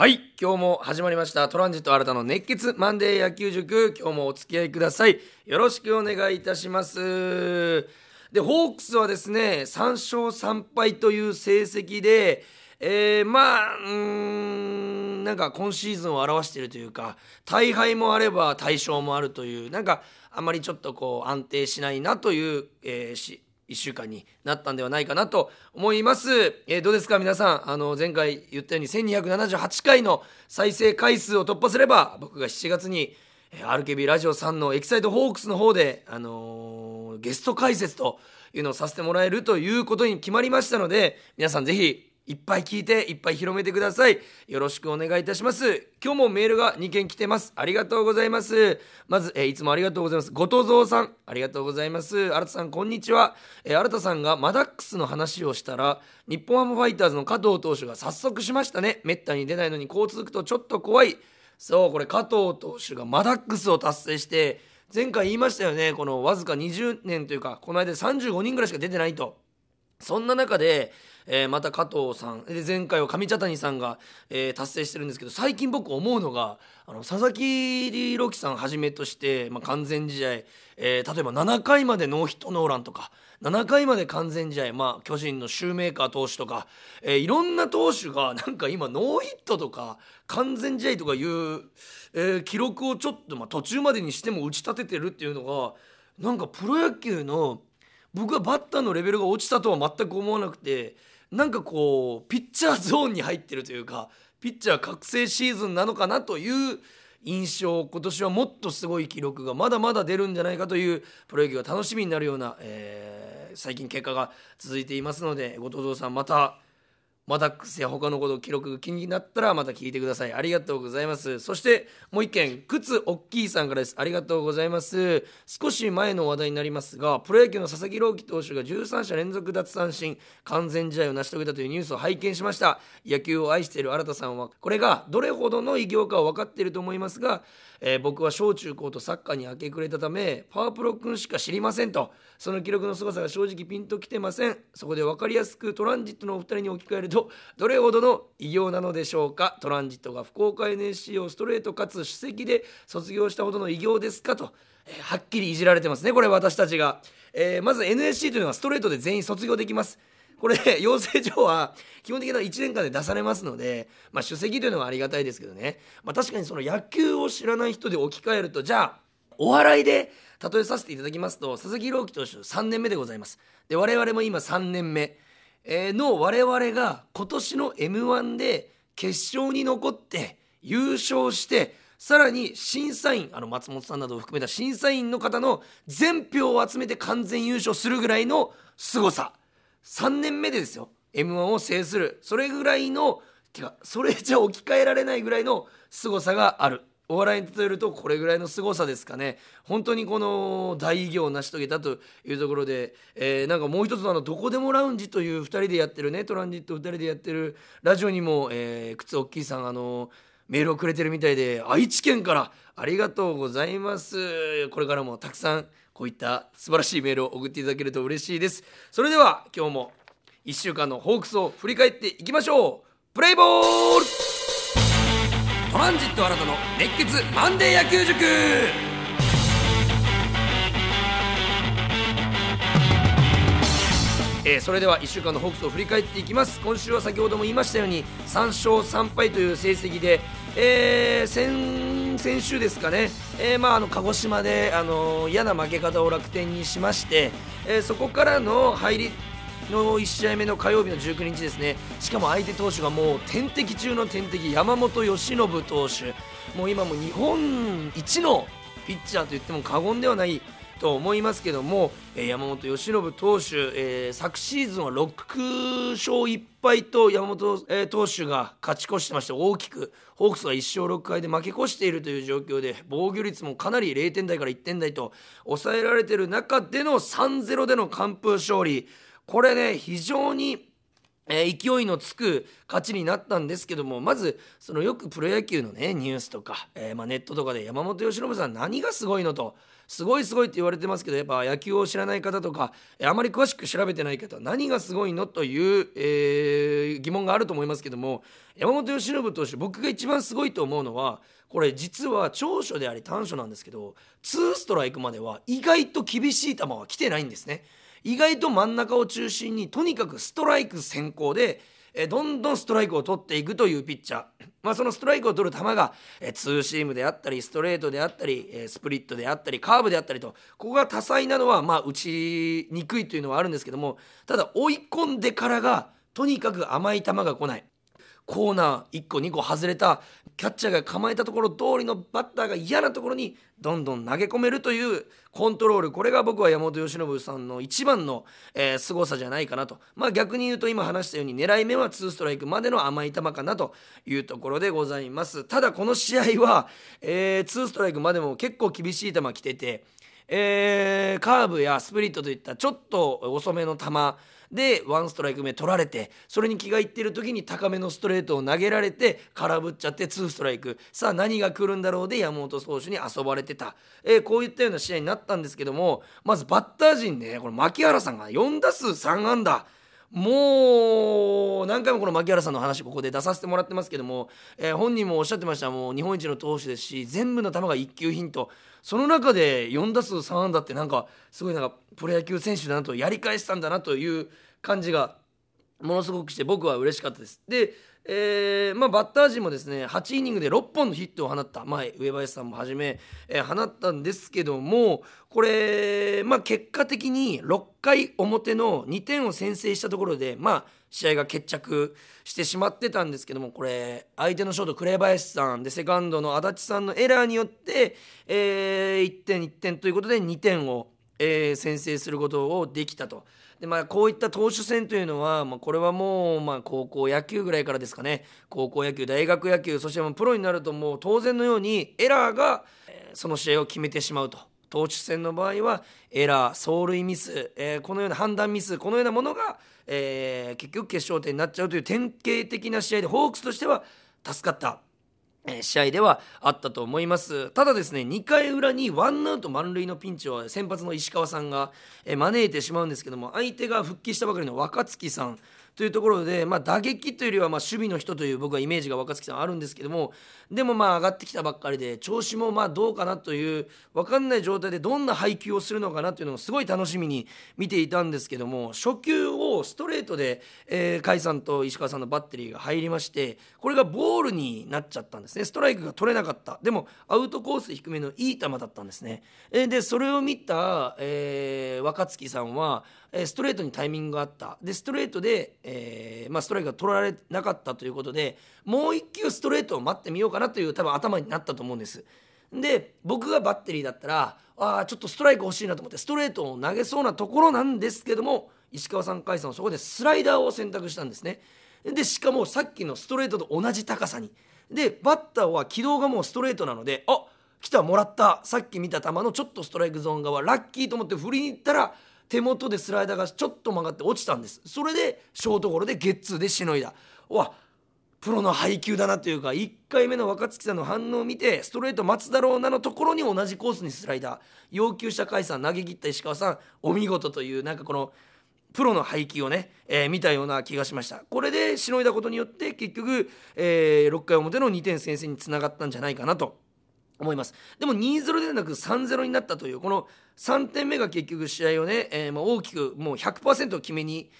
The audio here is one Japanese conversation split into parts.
はい今日も始まりました。トランジット新たの熱血マンデー野球塾。今日もお付き合いください。よろしくお願いいたします。でホークスはですね3勝3敗という成績でえー、まあうーんなんか今シーズンを表しているというか大敗もあれば大勝もあるというなんかあまりちょっとこう安定しないなという、えー、し1週間になったんではないかなと思います、えー、どうですか皆さん？あの前回言ったように1278回の再生回数を突破すれば僕が7月に RKB ラジオさんのエキサイトホークスの方で、あのー、ゲスト解説というのをさせてもらえるということに決まりましたので皆さんぜひいっぱい聞いていっぱい広めてください。よろしくお願いいたします。今日もメールが2件来てます。ありがとうございます。まず、えー、いつもありがとうございます。後藤蔵さんありがとうございます。新田さんこんにちは、えー、新田さんがマダックスの話をしたら日本ハムファイターズの加藤投手が早速しましたね。めったに出ないのにこう続くとちょっと怖い。そうこれ加藤投手がマダックスを達成して前回言いましたよね。このわずか20年というかこの間35人ぐらいしか出てないと。そんな中でえー、また加藤さん。で前回は上茶谷さんが、えー、達成してるんですけど最近僕思うのがあの佐々木朗希さんはじめとして、まあ、完全試合、えー、例えば7回までノーヒットノーランとか7回まで完全試合、まあ、巨人のシューメーカー投手とか、えー、いろんな投手がなんか今ノーヒットとか完全試合とかいう、えー、記録をちょっと、まあ、途中までにしても打ち立ててるっていうのがなんかプロ野球の僕はバッターのレベルが落ちたとは全く思わなくてなんかこうピッチャーゾーンに入ってるというかピッチャー覚醒シーズンなのかなという印象今年はもっとすごい記録がまだまだ出るんじゃないかというプロ野球が楽しみになるような、えー、最近結果が続いていますので後藤さんまたマダックスや他のこと記録が気になったらまた聞いてください。ありがとうございます。そしてもう一件靴おっきいさんからです。ありがとうございます。少し前の話題になりますがプロ野球の佐々木朗希投手が13者連続奪三振完全試合を成し遂げたというニュースを拝見しました。野球を愛している新田さんはこれがどれほどの偉業かは分かっていると思いますがえー、僕は小中高とサッカーに明け暮れたためパワープロ君しか知りませんと。その記録の凄さが正直ピンときてません。そこで分かりやすくトランジットのお二人に置き換えるとどれほどの偉業なのでしょうか？トランジットが福岡 NSC をストレートかつ首席で卒業したほどの偉業ですか？と、えー、はっきりいじられてますねこれ私たちが、えー、まず NSC というのはストレートで全員卒業できます。これ養成所は基本的な1年間で出されますので、まあ、首席というのはありがたいですけどね、まあ、確かにその野球を知らない人で置き換えるとじゃあお笑いで例えさせていただきますと佐々木朗希投手3年目でございます。で我々も今3年目、の我々が今年の m 1で決勝に残って優勝してさらに審査員あの松本さんなどを含めた審査員の方の全票を集めて完全優勝するぐらいの凄さ。3年目でですよ m 1を制する。それぐらいのてかそれじゃ置き換えられないぐらいの凄さがある。お笑いに例えるとこれぐらいの凄さですかね。本当にこの大偉業を成し遂げたというところで、えー、なんかもう一つのあのどこでもラウンジという2人でやってるねトランジット2人でやってるラジオにも、えー、靴おっきいさんあのメールをくれてるみたいで愛知県からありがとうございます。これからもたくさんこういった素晴らしいメールを送っていただけると嬉しいです。それでは今日も1週間のホークスを振り返っていきましょう。プレイボールランジット新たの熱血マンデー野球塾。えー、それでは1週間のホークスを振り返っていきます。今週は先ほども言いましたように3勝3敗という成績で、えー、先先週ですかね、えー、まあ、あの鹿児島で、あの嫌な負け方を楽天にしまして、えそこからの入りの1試合目の火曜日の19日ですね。しかも相手投手がもう天敵中の天敵山本由伸投手。もう今も日本一のピッチャーと言っても過言ではないと思いますけども、山本由伸投手、えー、昨シーズンは6勝1敗と山本、えー、投手が勝ち越してまして大きくホークスが1勝6敗で負け越しているという状況で防御率もかなり0点台から1点台と抑えられている中での3-0での完封勝利。これね非常にえ、勢いのつく勝ちになったんですけどもまずそのよくプロ野球のねニュースとか、えー、ま、ネットとかで山本由伸さん何がすごいのとすごいすごいって言われてますけどやっぱ野球を知らない方とか、え、あまり詳しく調べてない方何がすごいのという、え疑問があると思いますけども山本由伸投手僕が一番すごいと思うのはこれ実は長所であり短所なんですけど2ストライクまでは意外と厳しい球は来てないんですね。意外と真ん中を中心にとにかくストライク先行でえどんどんストライクを取っていくというピッチャー、まあ、そのストライクを取る球がえツーシームであったりストレートであったりえスプリットであったりカーブであったりとここが多彩なのはまあ打ちにくいというのはあるんですけどもただ追い込んでからがとにかく甘い球が来ない。コーナー1個2個外れたキャッチャーが構えたところ通りのバッターが嫌なところにどんどん投げ込めるというコントロール。これが僕は山本由伸さんの一番の、えー、凄さじゃないかなと。まあ逆に言うと今話したように狙い目は2ストライクまでの甘い球かなというところでございます。ただこの試合は、えー、2ストライクまでも結構厳しい球来ててえー、カーブやスプリットといったちょっと遅めの球でワンストライク目取られてそれに気がいってる時に高めのストレートを投げられて空振っちゃってツーストライク。さあ何が来るんだろうで山本投手に遊ばれてた、えー、こういったような試合になったんですけどもまずバッター陣ねこれ牧原さんが4打数3安打。もう何回もこの牧原さんの話ここで出させてもらってますけども、えー、本人もおっしゃってました。もう日本一の投手ですし全部の球が一級品とその中で4打数3安打ってなんかすごいなんかプロ野球選手だなとやり返したんだなという感じがものすごくして僕は嬉しかったです。でえーまあ、バッター陣もですね8イニングで6本のヒットを放った、まあ、上林さんもはじめ、えー、放ったんですけどもこれ、まあ、結果的に6回表の2点を先制したところで、まあ、試合が決着してしまってたんですけどもこれ相手のショート紅林さんでセカンドの足立さんのエラーによって、えー、1点1点ということで2点を、えー、先制することをできたと。でまあ、こういった投手戦というのは、まあ、これはもう、まあ、高校野球ぐらいからですかね高校野球大学野球そしてもプロになるともう当然のようにエラーが、その試合を決めてしまうと投手戦の場合はエラー走塁ミス、えー、このような判断ミスこのようなものが、えー、結局決勝点になっちゃうという典型的な試合でホークスとしては助かったえ試合ではあったと思います。ただですね2回裏にワンアウト満塁のピンチを先発の石川さんが、え招いてしまうんですけども相手が復帰したばかりの若月さんというところで、まあ、打撃というよりはま守備の人という僕はイメージが若月さんあるんですけどもでもまあ上がってきたばっかりで調子もまあどうかなという分かんない状態でどんな配球をするのかなというのをすごい楽しみに見ていたんですけども初球をストレートで、えー、甲斐さんと石川さんのバッテリーが入りましてこれがボールになっちゃったんですねストライクが取れなかったでもアウトコース低めのいい球だったんですね。えでそれを見た、えー、若月さんはストレートにタイミングがあった。でストレートで、えーまあ、ストライクが取られなかったということでもう一球ストレートを待ってみようかなという多分頭になったと思うんです。で僕がバッテリーだったらあちょっとストライク欲しいなと思ってストレートを投げそうなところなんですけども石川さん甲斐さんはそこでスライダーを選択したんですね。でしかもさっきのストレートと同じ高さに。でバッターは軌道がもうストレートなのであ来たもらった。さっき見た球のちょっとストライクゾーン側ラッキーと思って振りに行ったら手元でスライダーがちょっと曲がって落ちたんです。それでショートゴロでゲッツーでしのいだ。わプロの配球だなというか1回目の若月さんの反応を見てストレート待つだろうなのところに同じコースにスライダー。要求者甲斐さん投げ切った石川さんお見事というなんかこのプロの配球をね、えー、見たような気がしました。これでしのいだことによって結局、えー、6回表の2点先制につながったんじゃないかなと。思いますでも2-0ではなく3-0になったというこの3点目が結局試合をね、えー、まあ大きくもう100%決めに、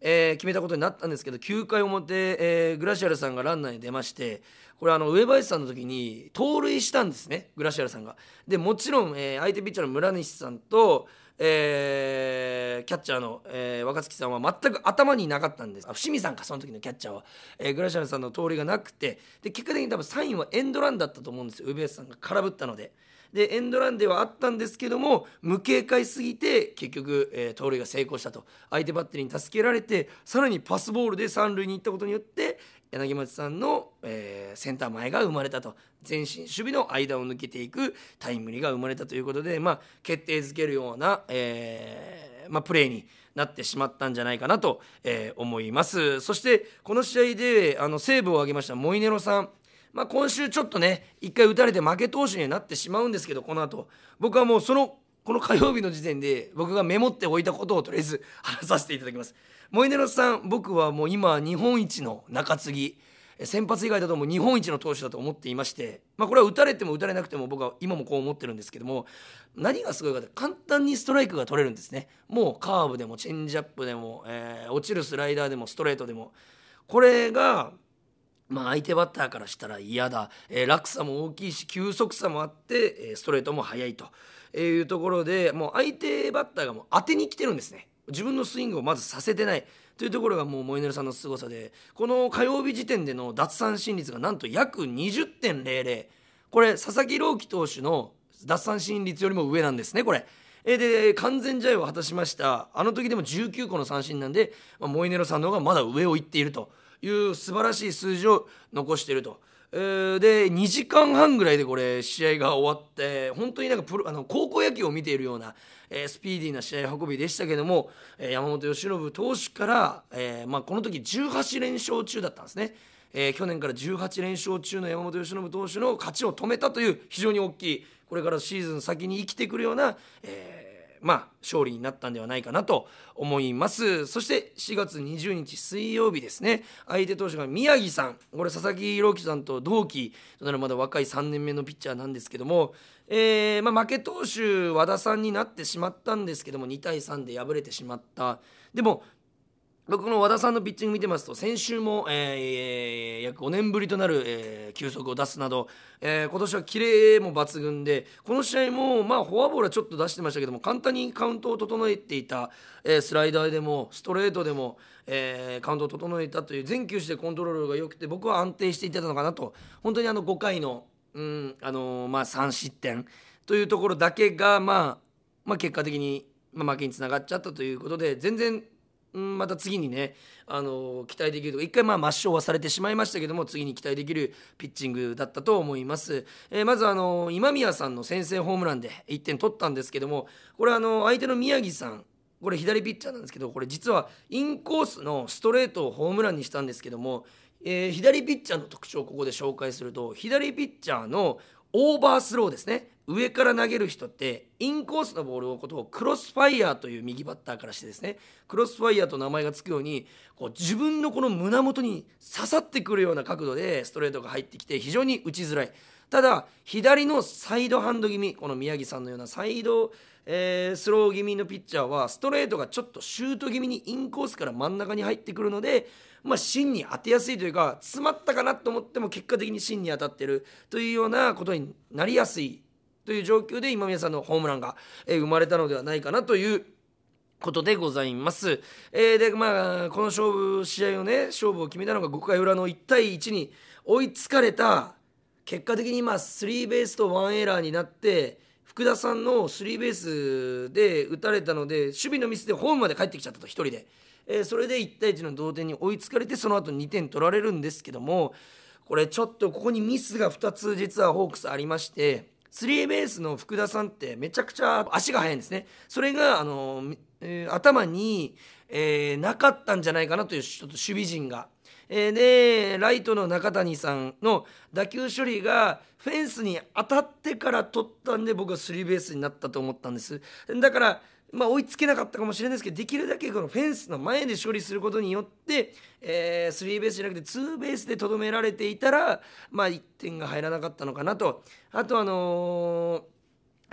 えー、決めたことになったんですけど9回表、えー、グラシアルさんがランナーに出ましてこれあの上林さんの時に盗塁したんですねグラシアルさんが。でもちろん、えー、相手ピッチャーの村西さんとえー、キャッチャーの、えー、若槻さんは全く頭になかったんです。伏見さんかその時のキャッチャーは、えー、グラシアルさんの通りがなくてで結果的に多分サインはエンドランだったと思うんですよ。ウベースさんが空振ったので。でエンドランではあったんですけども無警戒すぎて結局、えー、盗塁が成功したと。相手バッテリーに助けられてさらにパスボールで三塁に行ったことによって柳町さんの、えー、センター前が生まれたと。前進守備の間を抜けていくタイムリーが生まれたということで、まあ、決定づけるような、えーまあ、プレーになってしまったんじゃないかなと、えー、思います。そしてこの試合であのセーブを挙げましたモイネロさん。まあ、今週ちょっとね1回打たれて負け投手にはなってしまうんですけどこの後。僕はもうそのこの火曜日の時点で僕がメモっておいたことをとりあえず話させていただきます。モイネロさん僕はもう今日本一の中継ぎ。先発以外だともう日本一の投手だと思っていまして、まあ、これは打たれても打たれなくても僕は今もこう思ってるんですけども何がすごいかって簡単にストライクが取れるんですね。もうカーブでもチェンジアップでも、えー、落ちるスライダーでもストレートでも。これがまあ、相手バッターからしたら嫌だ、えー、落差も大きいし球速差もあって、えー、ストレートも速いと。いうところでもう相手バッターがもう当てに来てるんですね。自分のスイングをまずさせてない。というところがもうモイネルさんの凄さで。この火曜日時点での奪三振率がなんと約20.00これ佐々木朗希投手の奪三振率よりも上なんですねこれ。で完全試合を果たしました。あの時でも19個の三振なんで、まあ、モイネロさんの方がまだ上を行っていると。いう素晴らしい数字を残していると。えー、で2時間半ぐらいでこれ試合が終わって本当になんかプロあの高校野球を見ているような、えー、スピーディーな試合運びでしたけども、えー、山本由伸投手から、えーまあ、この時18連勝中だったんですね。えー、去年から18連勝中の山本由伸投手の勝ちを止めたという非常に大きいこれからシーズン先に生きてくるような、えーまあ、勝利になったんではないかなと思います。そして4月20日水曜日ですね。相手投手が宮城さん。これ佐々木朗希さんと同期となるまだ若い3年目のピッチャーなんですけども、えーまあ、負け投手和田さんになってしまったんですけども2対3で敗れてしまった。でも僕の和田さんのピッチング見てますと先週も、えー、約5年ぶりとなる、えー、球速を出すなど、えー、今年はキレも抜群でこの試合も、まあ、フォアボールはちょっと出してましたけども簡単にカウントを整えていた、えー、スライダーでもストレートでも、えー、カウントを整えたという全球種でコントロールが良くて僕は安定していたのかなと。本当にあの5回の,、うんあのー、まあ、3失点というところだけが、まあまあ、結果的に、まあ、負けにつながっちゃったということで全然また次にね、あの期待できるとか一回まあ抹消はされてしまいましたけども次に期待できるピッチングだったと思います、えー、まずあの今宮さんの先制ホームランで1点取ったんですけどもこれあの相手の宮城さんこれ左ピッチャーなんですけどこれ実はインコースのストレートをホームランにしたんですけども、えー、左ピッチャーの特徴をここで紹介すると左ピッチャーのオーバースローですね。上から投げる人ってインコースのボールをことをクロスファイヤーという右バッターからしてですねクロスファイヤーと名前が付くようにこう自分のこの胸元に刺さってくるような角度でストレートが入ってきて非常に打ちづらい。ただ左のサイドハンド気味この宮城さんのようなサイド、えー、スロー気味のピッチャーはストレートがちょっとシュート気味にインコースから真ん中に入ってくるのでまあ、芯に当てやすいというか詰まったかなと思っても結果的に芯に当たってるというようなことになりやすいという状況で今宮さんのホームランが、え生まれたのではないかなということでございます。えー、でまあこの勝負試合をね勝負を決めたのが5回裏の1対1に追いつかれた結果的にまあスリーベースとワンエラーになって福田さんのスリーベースで打たれたので守備のミスでホームまで帰ってきちゃったと1人で。えー、それで1対1の同点に追いつかれてその後2点取られるんですけどもこれちょっとここにミスが2つ実はホークスありましてスリーベースの福田さんってめちゃくちゃ足が速いんですねそれがあの、えー、頭に、えー、なかったんじゃないかなというちょっと守備陣が。えー、でライトの中谷さんの打球処理がフェンスに当たってから取ったんで僕はスリーベースになったと思ったんですだからまあ、追いつけなかったかもしれないですけどできるだけこのフェンスの前で処理することによって、えー、スリーベースじゃなくてツーベースでとどめられていたら、まあ、1点が入らなかったのかなと。あとあのー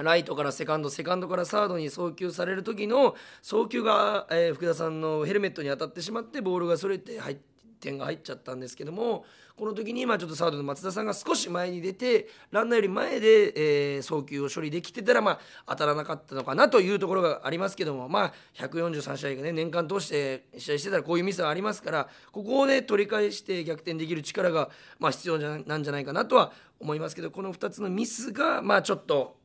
ライトからセカンドセカンドからサードに送球される時の送球が、えー、福田さんのヘルメットに当たってしまってボールがそれて入って点が入っちゃったんですけどもこの時にまあちょっとサードの松田さんが少し前に出てランナーより前で、えー、送球を処理できてたらまあ当たらなかったのかなというところがありますけどもまあ143試合がね年間通して試合してたらこういうミスはありますからここをね取り返して逆転できる力がまあ必要なんじゃないかなとは思いますけどこの2つのミスがまあちょっと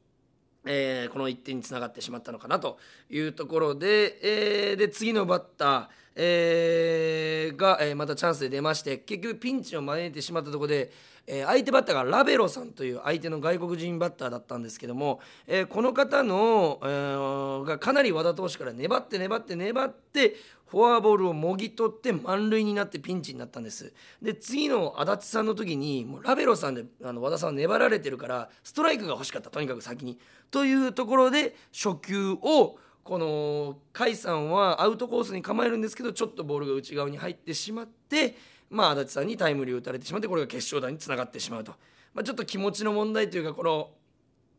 えー、この1点につながってしまったのかなというところで,、えー、で次のバッター、えーが、えーまたチャンスで出まして結局ピンチを招いてしまったところで、えー相手バッターがラベロさんという相手の外国人バッターだったんですけども、えーこの方の、えーがかなり和田投手から粘って粘って粘ってフォアボールをもぎ取って満塁になってピンチになったんです。で次の足立さんの時にもうラベロさんであの和田さんは粘られてるからストライクが欲しかったとにかく先に。というところで初球をこの甲斐さんはアウトコースに構えるんですけどちょっとボールが内側に入ってしまって、まあ、足立さんにタイムリーを打たれてしまってこれが決勝打につながってしまうと、まあ、ちょっと気持ちの問題というかこの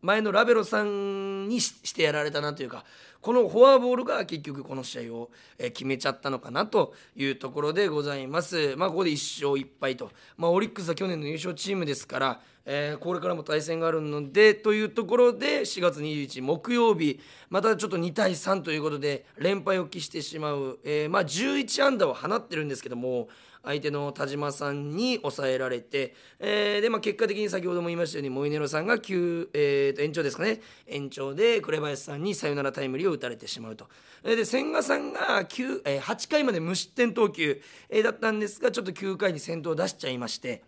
前のラベロさんにしてやられたなというかこのフォアボールが結局この試合を決めちゃったのかなというところでございます。まあ、ここで1勝1敗と、まあ、オリックスは去年の優勝チームですから、えーこれからも対戦があるのでというところで4月21日木曜日またちょっと2対3ということで連敗を喫してしまう、えーまあ、11安打を放ってるんですけども相手の田島さんに抑えられて、えーでまあ、結果的に先ほども言いましたようにモイネロさんが9、えーと延長ですかね延長で紅林さんにサヨナラタイムリーを打たれてしまうと。で千賀さんが9、えー8回まで無失点投球、えーだったんですがちょっと9回に先頭を出しちゃいまして。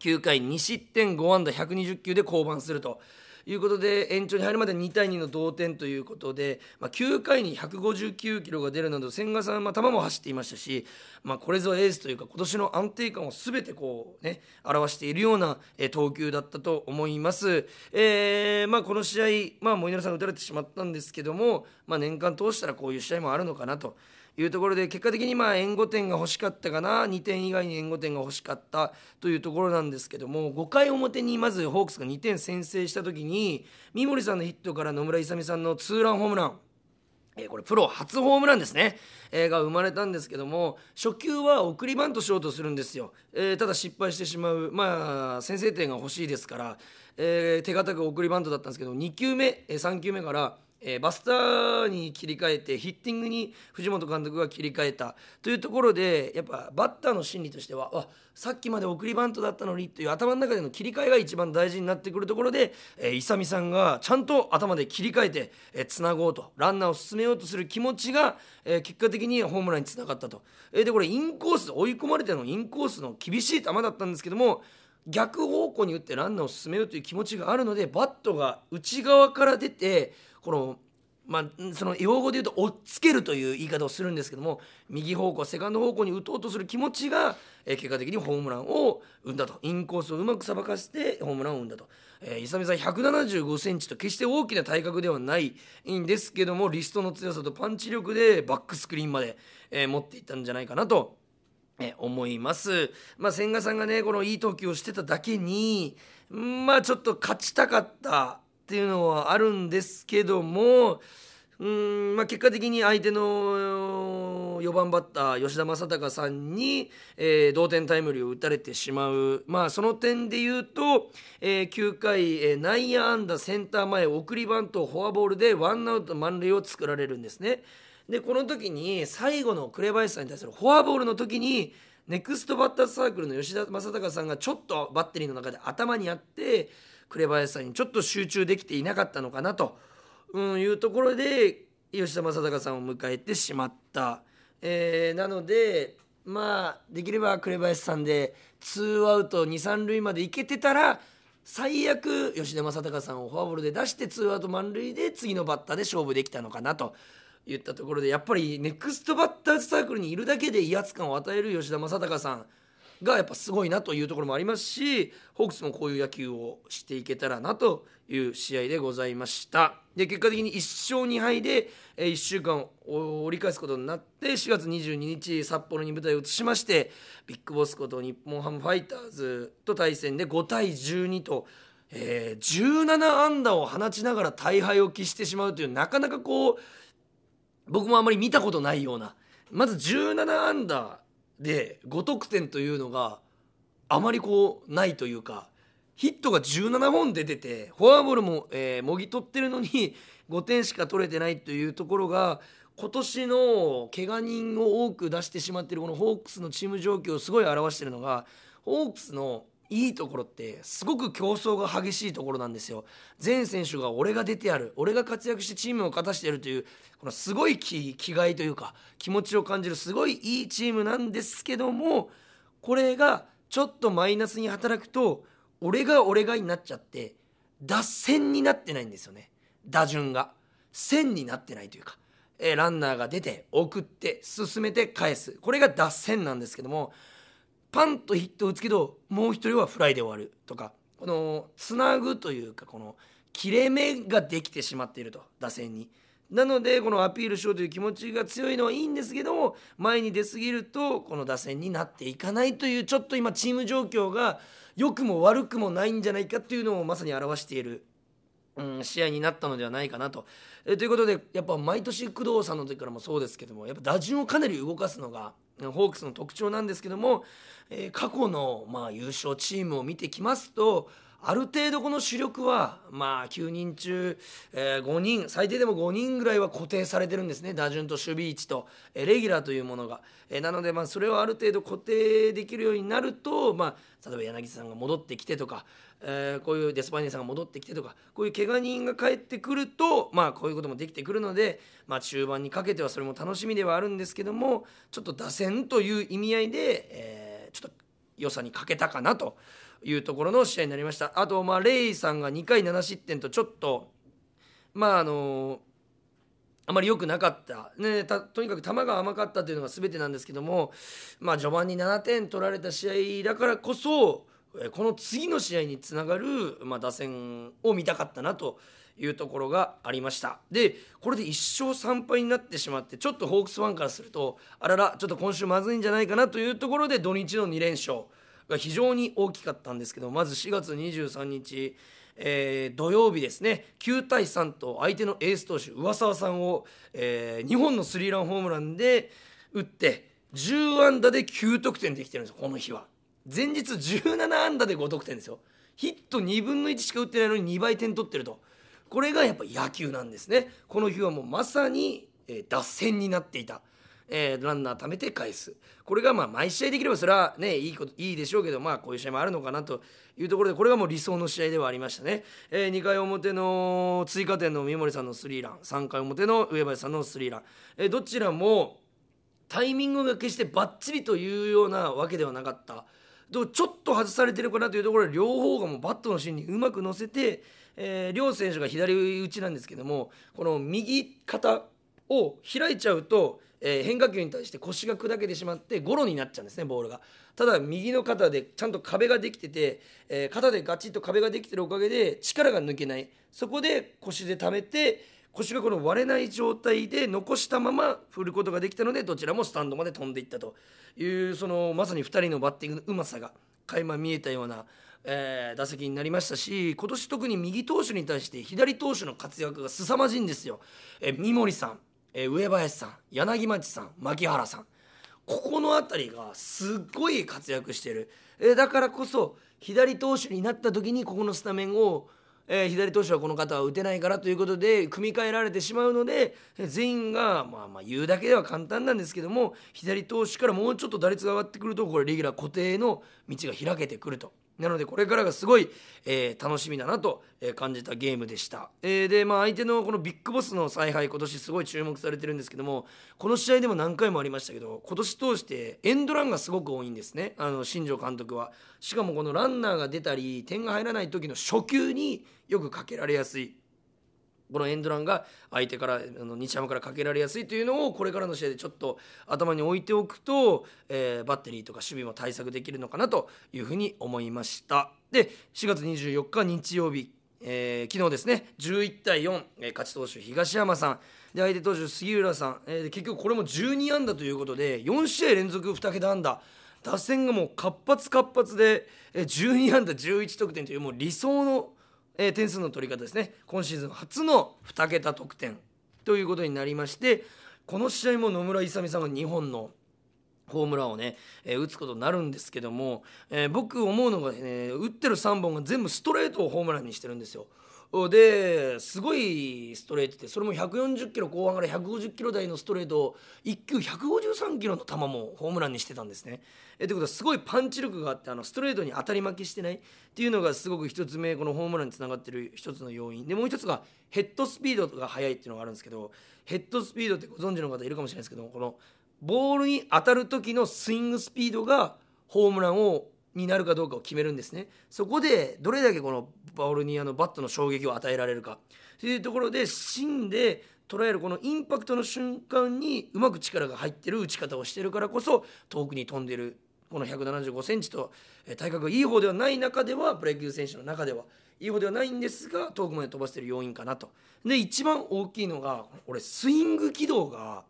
9回2失点5安打120球で降板するということで延長に入るまで2対2の同点ということで、まあ、9回に159キロが出るなど千賀さん、まあ、球も走っていましたし、まあ、これぞエースというか今年の安定感を全てこう、ね、表しているような、えー投球だったと思います。えーまあ、この試合、まあ、モイネロさん打たれてしまったんですけども、まあ、年間通したらこういう試合もあるのかなと。いうところで結果的にまあ援護点が欲しかったかな。2点以外に援護点が欲しかった。というところなんですけども5回表にまずホークスが2点先制した時に三森さんのヒットから野村勇さんのツーランホームラン。えこれプロ初ホームランですね、えーが生まれたんですけども初球は送りバントしようとするんですよ、えーただ失敗してしまうまあ先制点が欲しいですから、えー手堅く送りバントだったんですけど2球目、え3球目からえーバスターに切り替えてヒッティングに藤本監督が切り替えた。というところでやっぱバッターの心理としてはあさっきまで送りバントだったのにという頭の中での切り替えが一番大事になってくるところで、えー、勇さんがちゃんと頭で切り替えてえーつなごうと。ランナーを進めようとする気持ちが、えー結果的にホームランにつながったと、えーでこれインコース追い込まれてのインコースの厳しい球だったんですけども逆方向に打ってランナーを進めようという気持ちがあるのでバットが内側から出てこのまあ、その用語で言うと追っつけるという言い方をするんですけども右方向セカンド方向に打とうとする気持ちが、え結果的にホームランを生んだとインコースをうまくさばかしてホームランを生んだと、えー、さん1 7 5センチと決して大きな体格ではないんですけどもリストの強さとパンチ力でバックスクリーンまで、えー持っていったんじゃないかなとえ思います。まあ、千賀さんがねこのいい投球をしてただけにまあちょっと勝ちたかったっていうのはあるんですけどもうんまあ、結果的に相手の4番バッター吉田正尚さんに、えー同点タイムリーを打たれてしまう、まあ、その点で言うと、えー9回、えー内野安打センター前送りバントフォアボールでワンアウト満塁を作られるんですね。でこの時に最後の紅林さんに対するフォアボールの時にネクストバッターズサークルの吉田正尚さんがちょっとバッテリーの中で頭にあって紅林さんにちょっと集中できていなかったのかなと、うん、いうところで吉田正尚さんを迎えてしまった、えーなのでまあできれば紅林さんでツーアウト二三塁まで行けてたら最悪吉田正尚さんをフォアボールで出してツーアウト満塁で次のバッターで勝負できたのかなと言ったところでやっぱりネクストバッターズサークルにいるだけで威圧感を与える吉田正尚さん。がやっぱすごいなというところもありますしホークスもこういう野球をしていけたらなという試合でございましたで結果的に1勝2敗で1週間を折り返すことになって4月22日札幌に舞台を移しましてビッグボスこと日本ハムファイターズと対戦で5対12と。えー17安打を放ちながら大敗を喫してしまうというなかなかこう僕もあまり見たことないようなまず17アンダーで5得点というのがあまりこうないというかヒットが17本出ててフォアボールも、えーもぎ取ってるのに5点しか取れてないというところが今年の怪我人を多く出してしまっているこのホークスのチーム状況をすごい表しているのがホークスのいいところってすごく競争が激しいところなんですよ。全選手が俺が出てやる。俺が活躍してチームを勝たしてやるというこのすごい気気概というか気持ちを感じるすごいいいチームなんですけどもこれがちょっとマイナスに働くと俺が俺がになっちゃって脱線になってないんですよね。打順が。線になってないというか、え、ランナーが出て送って進めて返す。これが脱線なんですけどもパンとヒットを打つけどもう一人はフライで終わるとかこのつなぐというかこの切れ目ができてしまっていると打線に。なのでこのアピールしようという気持ちが強いのはいいんですけども前に出過ぎるとこの打線になっていかないというちょっと今チーム状況が良くも悪くもないんじゃないかというのをまさに表している、うん、試合になったのではないかなと。えということでやっぱ毎年工藤さんの時からもそうですけどもやっぱ打順をかなり動かすのがホークスの特徴なんですけども、え、過去のま優勝チームを見てきますとある程度この主力はまあ9人中、えー、5人最低でも5人ぐらいは固定されてるんですね打順と守備位置と、えー、レギュラーというものが、えー、なのでまあそれをある程度固定できるようになると、まあ、例えば柳さんが戻ってきてとか、えー、こういうデスパイネさんが戻ってきてとかこういう怪我人が帰ってくるとまあこういうこともできてくるので、まあ、中盤にかけてはそれも楽しみではあるんですけどもちょっと打線という意味合いで、えー、ちょっと良さに欠けたかなと。いうところの試合になりました。あとまあレイさんが2回7失点とちょっとまああのあまり良くなかった、ね、とにかく球が甘かったというのが全てなんですけども、まあ、序盤に7点取られた試合だからこそこの次の試合につながる、まあ、打線を見たかったなというところがありました。でこれで1勝3敗になってしまってちょっとホークスファンからするとあららちょっと今週まずいんじゃないかなというところで土日の2連勝。が非常に大きかったんですけどまず4月23日、えー、土曜日ですね。9対3と相手のエース投手上沢さんを、えー、2本のスリーランホームランで打って10安打で9得点できてるんですこの日は。前日17安打で5得点ですよ。ヒット2分の1しか打ってないのに2倍点取ってると。これがやっぱ野球なんですね。この日はもうまさに、えー、脱線になっていた。えー、ランナー貯めて返す。これがまあ毎試合できればそれはねいいこといいでしょうけどまあこういう試合もあるのかなというところでこれがもう理想の試合ではありましたね、えー、2回表の追加点の三森さんのスリーラン3回表の上林さんのスリーラン、えー、どちらもタイミングが決してバッチリというようなわけではなかった。ちょっと外されてるかなというところで両方がもうバットの芯にうまく乗せて、えー、両選手が左打ちなんですけどもこの右肩を開いちゃうとえ、変化球に対して腰が砕けてしまってゴロになっちゃうんですねボールが。ただ右の肩でちゃんと壁ができてて、え、肩でガチッと壁ができてるおかげで力が抜けない。そこで腰で溜めて腰がこの割れない状態で残したまま振ることができたのでどちらもスタンドまで飛んでいったというそのまさに2人のバッティングのうまさが垣間見えたような、えー、打席になりましたし今年特に右投手に対して左投手の活躍が凄まじいんですよ。えー、三森さん。えー、上林さん柳町さん牧原さんここの辺りがすっごい活躍してる、えー、だからこそ左投手になった時にここのスタメンを、えー、左投手はこの方は打てないからということで組み替えられてしまうので全員が、まあ、まあ言うだけでは簡単なんですけども左投手からもうちょっと打率が上がってくるとこれレギュラー固定の道が開けてくると。なのでこれからがすごい、えー、楽しみだなと、感じたゲームでした、えー、でまあ相手のこのビッグボスの采配今年すごい注目されてるんですけどもこの試合でも何回もありましたけど今年通してエンドランがすごく多いんですね。あの新庄監督は。しかもこのランナーが出たり点が入らない時の初球によくかけられやすい。このエンドランが相手からあの日ハムからかけられやすいというのをこれからの試合でちょっと頭に置いておくと、えー、バッテリーとか守備も対策できるのかなというふうに思いました。で4月24日日曜日、えー、昨日ですね11対4、えー、勝ち投手東山さん。で相手投手杉浦さん、えー、結局これも12安打ということで4試合連続2桁安打。打線がもう活発活発で12安打11得点というもう理想のえー、点数の取り方ですね今シーズン初の2桁得点ということになりましてこの試合も野村勇さんが2本のホームランをね、えー、打つことになるんですけども、えー、僕思うのが、ね、打ってる3本が全部ストレートをホームランにしてるんですよ。ですごいストレートでそれも140キロ後半から150キロ台のストレートを1球153キロの球もホームランにしてたんですね。えということはすごいパンチ力があってあのストレートに当たり負けしてないっていうのがすごく一つ目このホームランにつながってる一つの要因でもう一つがヘッドスピードが速いっていうのがあるんですけどヘッドスピードってご存知の方いるかもしれないですけどこのボールに当たる時のスイングスピードがホームランをになるかどうかを決めるんですね。そこでどれだけこのボールにあのバットの衝撃を与えられるか。というところで芯で捉えるこのインパクトの瞬間にうまく力が入ってる打ち方をしてるからこそ遠くに飛んでるこの1 7 5センチと体格がいい方ではない中ではプロ野球選手の中ではいい方ではないんですが遠くまで飛ばしてる要因かなと。で一番大きいのが俺スイング軌道が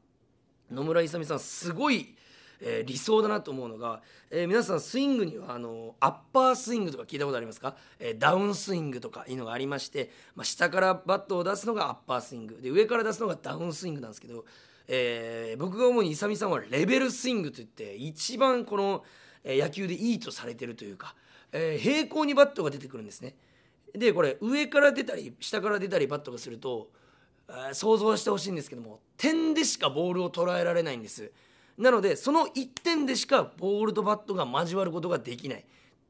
野村勇さんすごいえー、理想だなと思うのが、えー、皆さんスイングにはあのアッパースイングとか聞いたことありますか、えー、ダウンスイングとかいうのがありまして、まあ、下からバットを出すのがアッパースイングで上から出すのがダウンスイングなんですけど、え僕が思うに勇さんはレベルスイングといって一番この、野球でいいとされてるというか、え平行にバットが出てくるんですね。でこれ上から出たり下から出たりバットがすると、想像してほしいんですけども点でしかボールを捉えられないんです。なのでその1点でしかボールとバットが交わることができない。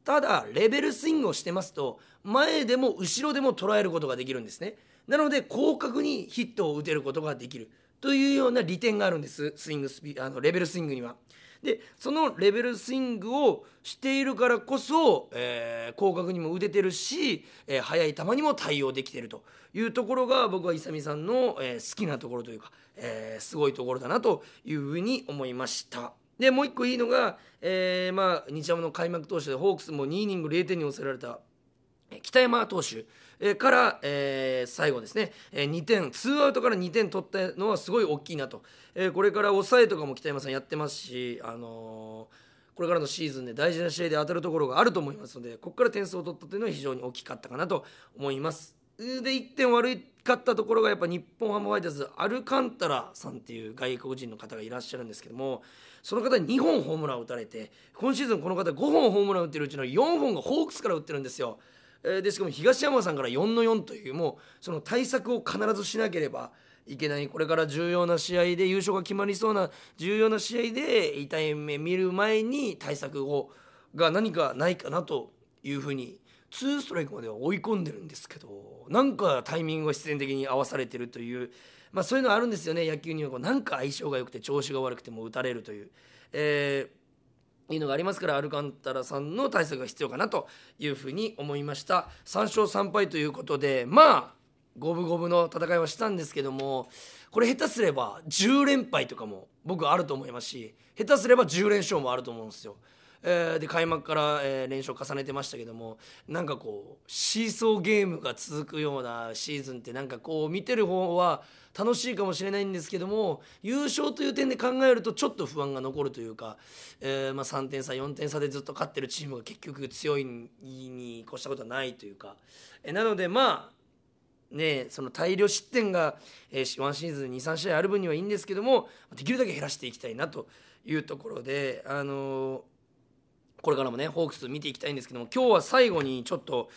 ただレベルスイングをしてますと前でも後ろでも捉えることができるんですね。なので広角にヒットを打てることができる。というような利点があるんですスイングスピあのレベルスイングには。でそのレベルスイングをしているからこそ、えー、広角にも打ててるし、えー、速い球にも対応できてるというところが僕は勇さんの、えー、好きなところというか、えー、すごいところだなというふうに思いました。でもう一個いいのが、えー、まあ日ハムの開幕投手でホークスも2イニング0点に抑えられた北山投手から、えー、最後ですね、え、2点ツーアウトから2点取ったのはすごい大きいなと、え、これから抑えとかも北山さんやってますし、あのこれからのシーズンで大事な試合で当たるところがあると思いますのでここから点数を取ったというのは非常に大きかったかなと思います。で1点悪かったところがやっぱ日本ハムファイターズアルカンタラさんっていう外国人の方がいらっしゃるんですけどもその方に2本ホームランを打たれて今シーズンこの方5本ホームランを打ってるうちの4本がホークスから打ってるんですよ。でしかも東山さんから4の4というもうその対策を必ずしなければいけないこれから重要な試合で優勝が決まりそうな重要な試合で痛い目見る前に対策をが何かないかなというふうに2ストライクまでは追い込んでるんですけどなんかタイミングが必然的に合わされてるという、まあ、そういうのあるんですよね野球にはこうなんか相性が良くて調子が悪くても打たれるという。えーいうのがありますからアルカンタラさんの対策が必要かなというふうに思いました3勝3敗ということでまあ五分五分の戦いはしたんですけどもこれ下手すれば10連敗とかも僕あると思いますし下手すれば10連勝もあると思うんですよ。えー、で開幕から、えー、連勝重ねてましたけどもなんかこうシーソーゲームが続くようなシーズンってなんかこう見てる方は楽しいかもしれないんですけども優勝という点で考えるとちょっと不安が残るというか、えーまあ、3点差4点差でずっと勝ってるチームが結局強いに越したことはないというか、えー、なのでまあね、その大量失点が、えー、1シーズン23試合ある分にはいいんですけどもできるだけ減らしていきたいなというところで、あの、これからもねホークス見ていきたいんですけども今日は最後にちょっと、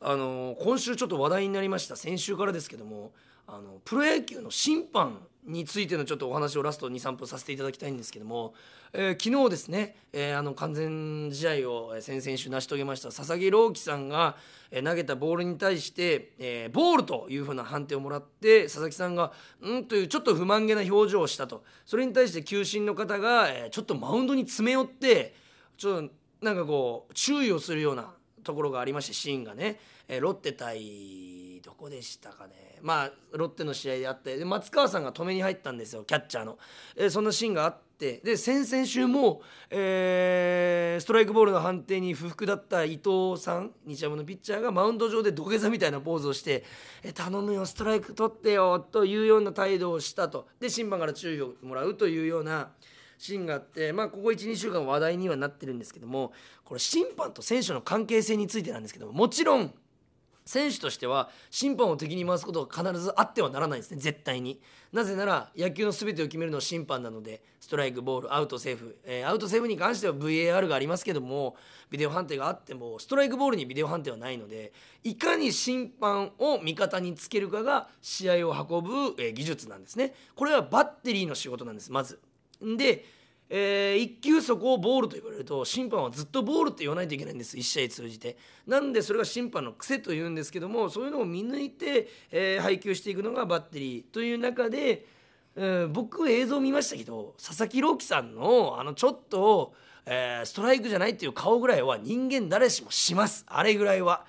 あの、今週ちょっと話題になりました。先週からですけどもあのプロ野球の審判についてのちょっとお話をラスト23分させていただきたいんですけども、えー、昨日ですね、えー、あの完全試合を先々週成し遂げました佐々木朗希さんが、え、投げたボールに対して、えー、ボールというふうな判定をもらって佐々木さんが「うん」というちょっと不満げな表情をしたと。それに対して球審の方が、え、ちょっとマウンドに詰め寄ってちょっとなんかこう注意をするようなところがありましてシーンがね、えー、ロッテ対どこでしたかね。まあロッテの試合であってで松川さんが止めに入ったんですよキャッチャーの、えー、そんなシーンがあってで先々週も、えー、ストライクボールの判定に不服だった伊藤さん日ハムのピッチャーがマウンド上で土下座みたいなポーズをして「え頼むよストライク取ってよ」というような態度をしたと。で審判から注意をもらうというような。シーンがあってまあここ12週間話題にはなってるんですけどもこれ審判と選手の関係性についてなんですけどももちろん選手としては審判を敵に回すことが必ずあってはならないですね絶対に。なぜなら野球の全てを決めるのは審判なのでストライクボールアウトセーフ、えー、アウトセーフに関しては VAR がありますけどもビデオ判定があってもストライクボールにビデオ判定はないのでいかに審判を味方につけるかが試合を運ぶ、えー、技術なんですね。これはバッテリーの仕事なんですまず。でえー、1球そこをボールと言われると審判はずっとボールって言わないといけないんです。1試合通じて。なんでそれが審判の癖というんですけどもそういうのを見抜いて、えー、配球していくのがバッテリーという中で、えー、僕映像見ましたけど佐々木朗希さんのあのちょっと、えー、ストライクじゃないっていう顔ぐらいは人間誰しもします。あれぐらいは。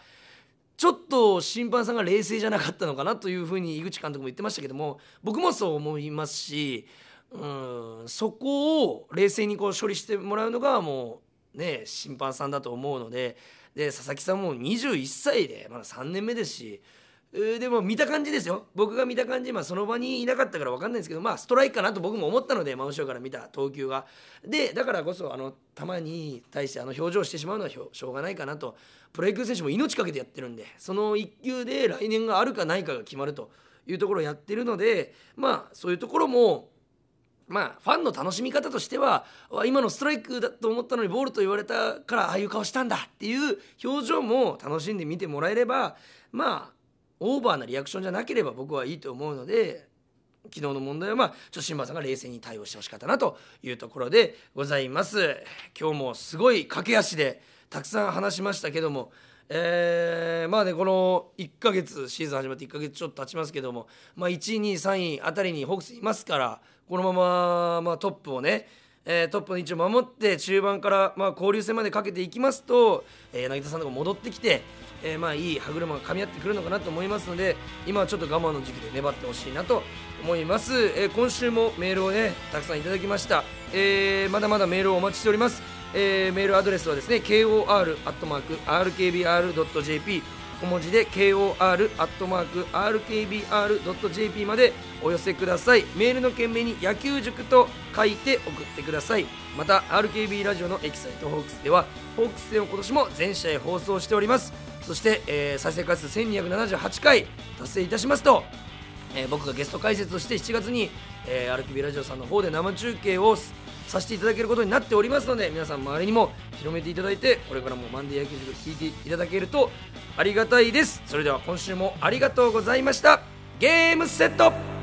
ちょっと審判さんが冷静じゃなかったのかなというふうに井口監督も言ってましたけども僕もそう思いますしうんそこを冷静にこう処理してもらうのがもうね審判さんだと思うのでで佐々木さんも21歳でまだ3年目ですしでも見た感じですよ。僕が見た感じ、まあ、その場にいなかったから分かんないですけどまあストライクかなと僕も思ったので真後ろから見た投球が。でだからこそあの球に対してあの表情してしまうのはしょうがないかなと。プロ野球選手も命かけてやってるんでその1球で来年があるかないかが決まるというところをやってるのでまあそういうところもまあファンの楽しみ方としては今のストライクだと思ったのにボールと言われたからああいう顔したんだっていう表情も楽しんで見てもらえればまあオーバーなリアクションじゃなければ僕はいいと思うので昨日の問題はまあちょっと新馬さんが冷静に対応してほしかったなというところでございます。今日もすごい駆け足でたくさん話しましたけどもえー、まあねこの1ヶ月シーズン始まって1ヶ月ちょっと経ちますけども、まあ、1位2位3位あたりにホークスいますからこのまま、まあ、トップをね、えー、トップの位置を守って中盤から、まあ、交流戦までかけていきますと、えー、柳田さんとか戻ってきて、えー、まあいい歯車が噛み合ってくるのかなと思いますので今はちょっと我慢の時期で粘ってほしいなと思います、えー、今週もメールをねたくさんいただきました、えー、まだまだメールをお待ちしております、えー、メールアドレスはですね kor.rkbr.jp 小文字で kor.rkbr.jp までお寄せください。メールの件名に野球塾と書いて送ってください。また RKB ラジオのエキサイトホークスではホークス戦を今年も全試合放送しております。そして、えー、再生回数1278回達成いたしますと、えー、僕がゲスト解説として7月に、えー、RKB ラジオさんの方で生中継をさせていただけることになっておりますので皆さん周りにも広めていただいてこれからもマンデー野球塾聞いていただけるとありがたいです。それでは今週もありがとうございました。ゲームセット